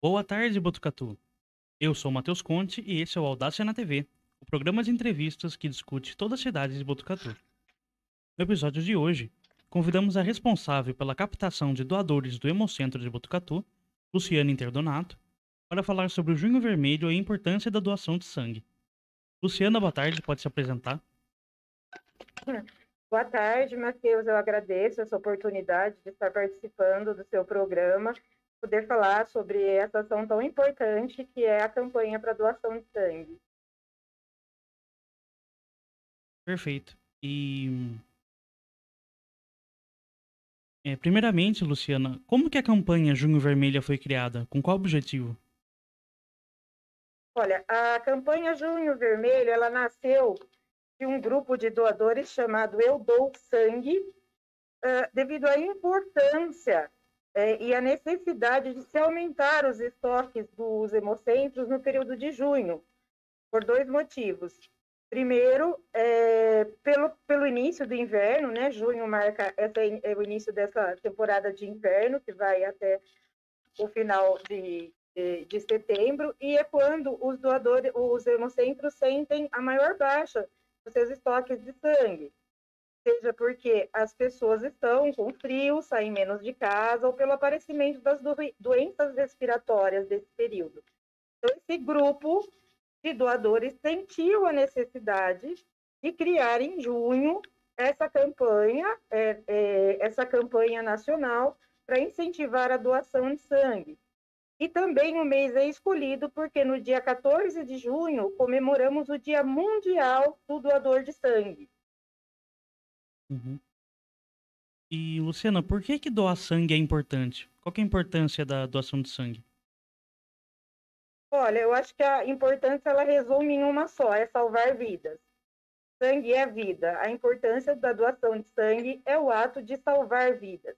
Boa tarde, Botucatu. Eu sou Matheus Conte e esse é o Audácia na TV, o programa de entrevistas que discute toda a cidade de Botucatu. No episódio de hoje, convidamos a responsável pela captação de doadores do Hemocentro de Botucatu, Luciana Interdonato, para falar sobre o Junho Vermelho e a importância da doação de sangue. Luciana, boa tarde, pode se apresentar? Boa tarde, Matheus. Eu agradeço essa oportunidade de estar participando do seu programa, poder falar sobre essa ação tão importante que é a campanha para doação de sangue. Perfeito. E é, primeiramente, Luciana, como que a campanha Junho Vermelha foi criada? Com qual objetivo? Olha, a campanha Junho Vermelho, ela nasceu de um grupo de doadores chamado Eu Dou Sangue, uh, devido à importância uh, e à necessidade de se aumentar os estoques dos hemocentros no período de junho, por dois motivos. Primeiro, é, pelo, pelo início do inverno, né? Junho marca essa, é o início dessa temporada de inverno, que vai até o final de de, de setembro, e é quando os doadores, os hemocentros sentem a maior baixa dos seus estoques de sangue, seja porque as pessoas estão com frio, saem menos de casa, ou pelo aparecimento das do, doenças respiratórias desse período. Então, esse grupo de doadores sentiu a necessidade de criar em junho essa campanha, é, é, essa campanha nacional para incentivar a doação de sangue. E também o mês é escolhido porque no dia 14 de junho comemoramos o Dia Mundial do Doador de Sangue. Uhum. E, Luciana, por que, que doar sangue é importante? Qual é a importância da doação de sangue? Olha, eu acho que a importância ela resume em uma só, é salvar vidas. Sangue é vida. A importância da doação de sangue é o ato de salvar vidas.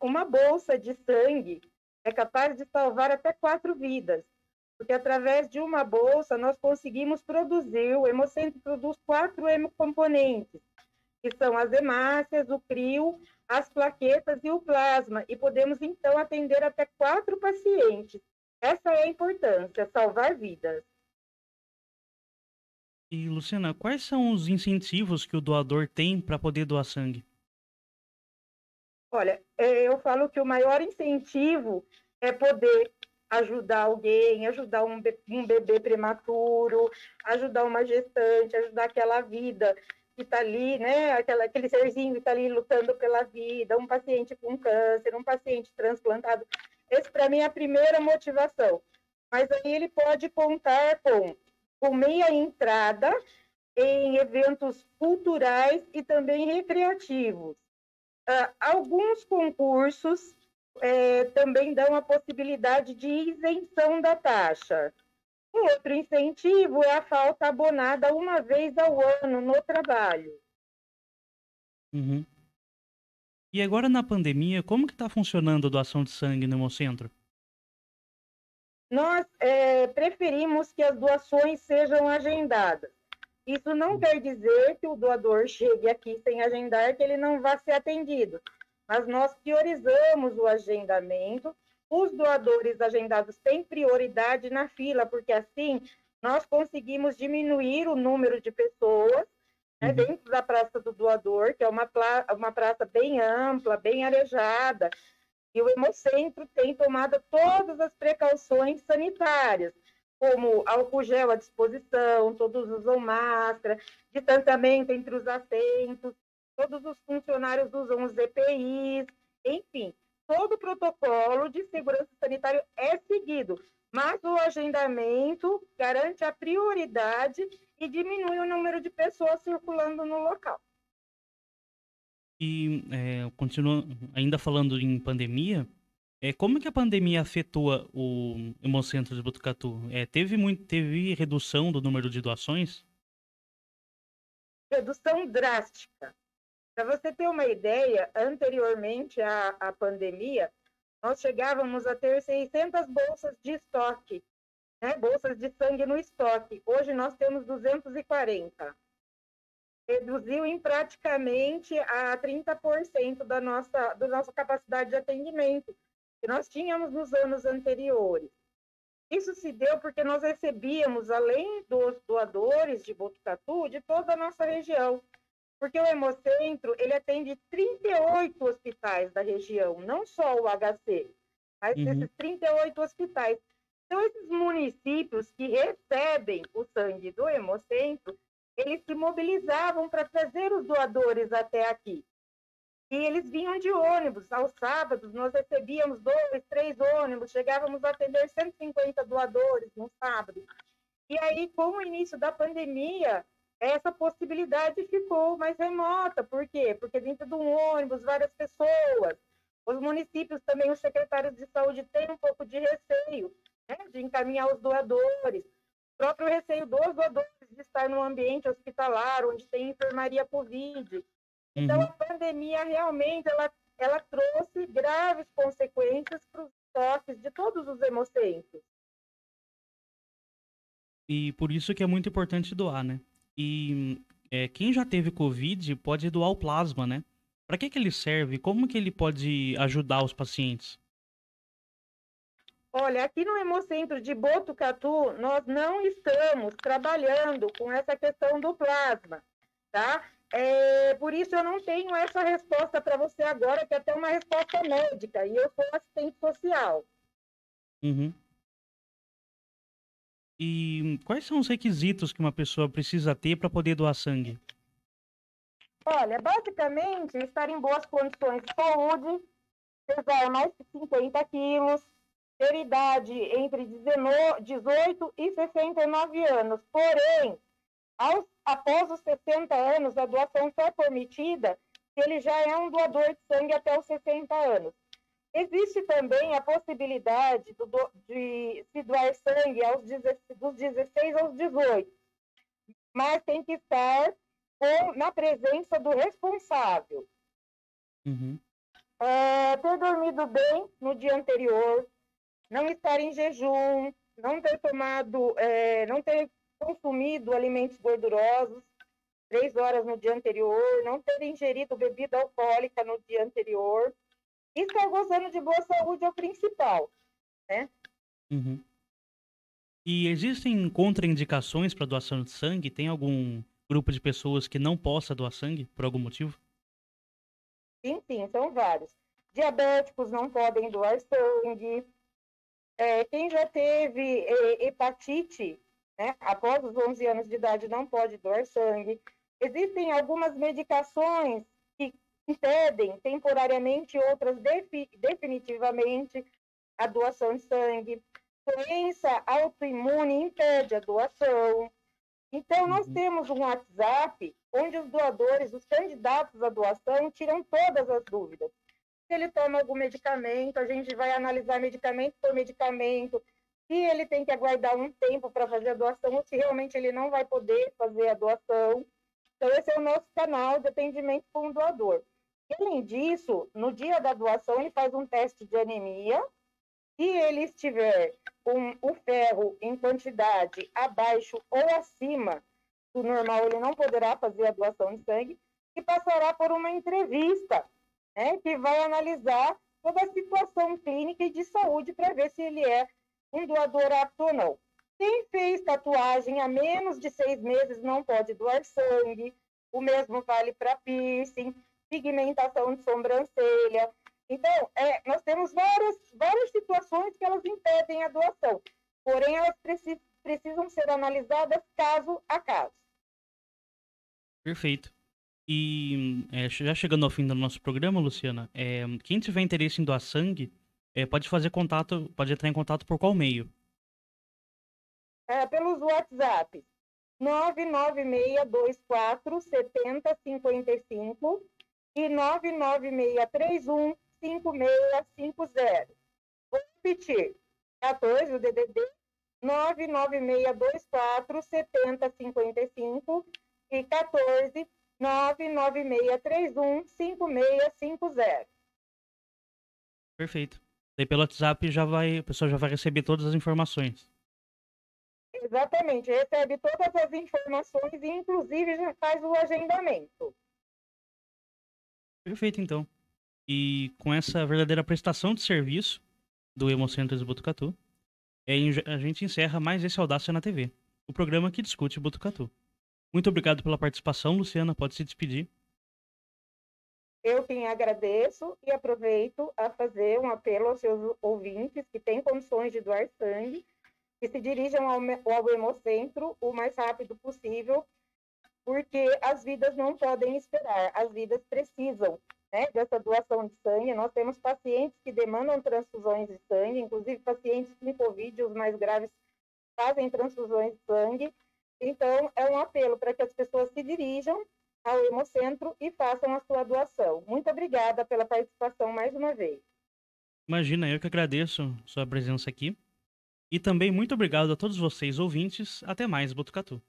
Uma bolsa de sangue é capaz de salvar até quatro vidas, porque através de uma bolsa nós conseguimos produzir, o Hemocentro produz quatro hemocomponentes, que são as hemácias, o crio, as plaquetas e o plasma, e podemos então atender até quatro pacientes. Essa é a importância, salvar vidas. E, Luciana, quais são os incentivos que o doador tem para poder doar sangue? Olha, é, eu falo que o maior incentivo é poder ajudar alguém, ajudar um, um bebê prematuro, ajudar uma gestante, ajudar aquela vida que está ali, né? Aquela, aquele serzinho que está ali lutando pela vida, um paciente com câncer, um paciente transplantado. Esse, para mim, é a primeira motivação. Mas aí ele pode contar com, com meia entrada em eventos culturais e também recreativos. Uh, alguns concursos é, também dão a possibilidade de isenção da taxa. Um outro incentivo é a falta abonada uma vez ao ano no trabalho. Uhum. E agora na pandemia, como que está funcionando a doação de sangue no Hemocentro? Nós é, preferimos que as doações sejam agendadas. Isso não quer dizer que o doador chegue aqui sem agendar, que ele não vá ser atendido. Mas nós priorizamos o agendamento. Os doadores agendados têm prioridade na fila, porque assim nós conseguimos diminuir o número de pessoas né, uhum. dentro da Praça do Doador, que é uma, uma praça bem ampla, bem arejada. E o Hemocentro tem tomado todas as precauções sanitárias como álcool gel à disposição, todos usam máscara, distanciamento entre os assentos, todos os funcionários usam os EPIs, enfim, todo o protocolo de segurança sanitária é seguido, mas o agendamento garante a prioridade e diminui o número de pessoas circulando no local. E, é, continuando, ainda falando em pandemia, é, como que a pandemia afetou o Hemocentro de Botucatu? É, teve, muito, teve redução do número de doações? Redução drástica. Para você ter uma ideia, anteriormente à, à pandemia, nós chegávamos a ter 600 bolsas de estoque, né? bolsas de sangue no estoque. Hoje nós temos 240. Reduziu em praticamente a 30% da nossa, da nossa capacidade de atendimento que nós tínhamos nos anos anteriores. Isso se deu porque nós recebíamos, além dos doadores de Botucatu, de toda a nossa região. Porque o Hemocentro, ele atende 38 hospitais da região, não só o HC, mas uhum. esses 38 hospitais. Então, esses municípios que recebem o sangue do Hemocentro, eles se mobilizavam para trazer os doadores até aqui. E eles vinham de ônibus. Aos sábados, nós recebíamos dois, três ônibus, chegávamos a atender 150 doadores no sábado. E aí, com o início da pandemia, essa possibilidade ficou mais remota. Por quê? Porque dentro de um ônibus, várias pessoas. Os municípios também, os secretários de saúde têm um pouco de receio né, de encaminhar os doadores. O próprio receio dos doadores de estar no ambiente hospitalar, onde tem enfermaria Covid. Então, uhum. a pandemia realmente ela, ela trouxe graves consequências para os estoques de todos os hemocentros. E por isso que é muito importante doar, né? E é, quem já teve Covid pode doar o plasma, né? Para que, que ele serve? Como que ele pode ajudar os pacientes? Olha, aqui no Hemocentro de Botucatu, nós não estamos trabalhando com essa questão do plasma, tá? É, por isso eu não tenho essa resposta para você agora, que é até uma resposta médica, e eu sou assistente social. Uhum. E quais são os requisitos que uma pessoa precisa ter para poder doar sangue? Olha, basicamente, estar em boas condições de saúde, pesar mais de 50 quilos, ter idade entre 18 e 69 anos. Porém, aos, após os 60 anos, a doação só é permitida se ele já é um doador de sangue até os 60 anos. Existe também a possibilidade do, de se doar sangue aos, dos 16 aos 18, mas tem que estar com, na presença do responsável. Uhum. É, ter dormido bem no dia anterior, não estar em jejum, não ter tomado, é, não ter consumido alimentos gordurosos três horas no dia anterior, não ter ingerido bebida alcoólica no dia anterior estar gozando de boa saúde é o principal, né? Uhum. E existem contraindicações para doação de sangue? Tem algum grupo de pessoas que não possa doar sangue por algum motivo? Sim, sim, são vários. Diabéticos não podem doar sangue. É, quem já teve é, hepatite né? Após os 11 anos de idade não pode doar sangue. Existem algumas medicações impedem temporariamente, outras definitivamente, a doação de sangue. Doença autoimune impede a doação. Então, nós uhum. temos um WhatsApp onde os doadores, os candidatos à doação, tiram todas as dúvidas. Se ele toma algum medicamento, a gente vai analisar medicamento por medicamento, se ele tem que aguardar um tempo para fazer a doação ou se realmente ele não vai poder fazer a doação. Então, esse é o nosso canal de atendimento com o doador. Além disso, no dia da doação, ele faz um teste de anemia. Se ele estiver com o ferro em quantidade abaixo ou acima do normal, ele não poderá fazer a doação de sangue e passará por uma entrevista, né, que vai analisar toda a situação clínica e de saúde para ver se ele é um doador apto ou não. Quem fez tatuagem há menos de seis meses não pode doar sangue. O mesmo vale para piercing, pigmentação de sobrancelha. Então, é, nós temos várias, várias situações que elas impedem a doação. Porém, elas precis, precisam ser analisadas caso a caso. Perfeito. E é, já chegando ao fim do nosso programa, Luciana, é, quem tiver interesse em doar sangue, é, pode fazer contato, pode entrar em contato por qual meio? É, pelos WhatsApp. 99624 7055 e 99631 5650. Vou repetir. 14, o DDD, 99624 7055 e 14 99631 5650. Perfeito. Daí pelo WhatsApp já vai, a pessoa já vai receber todas as informações. Exatamente, recebe todas as informações e inclusive já faz o agendamento. Perfeito, então. E com essa verdadeira prestação de serviço, do Hemocentro de Botucatu. É, a gente encerra mais esse Audácia na TV, o programa que discute Botucatu. Muito obrigado pela participação, Luciana. Pode se despedir. Eu quem agradeço e aproveito a fazer um apelo aos seus ouvintes que têm condições de doar sangue, que se dirijam ao, ao Hemocentro o mais rápido possível, porque as vidas não podem esperar, as vidas precisam né, dessa doação de sangue. Nós temos pacientes que demandam transfusões de sangue, inclusive pacientes com Covid, os mais graves, fazem transfusões de sangue. Então, é um apelo para que as pessoas se dirijam ao Hemocentro e façam a sua doação. Muito obrigada pela participação mais uma vez. Imagina, eu que agradeço sua presença aqui. E também muito obrigado a todos vocês ouvintes. Até mais, Botucatu.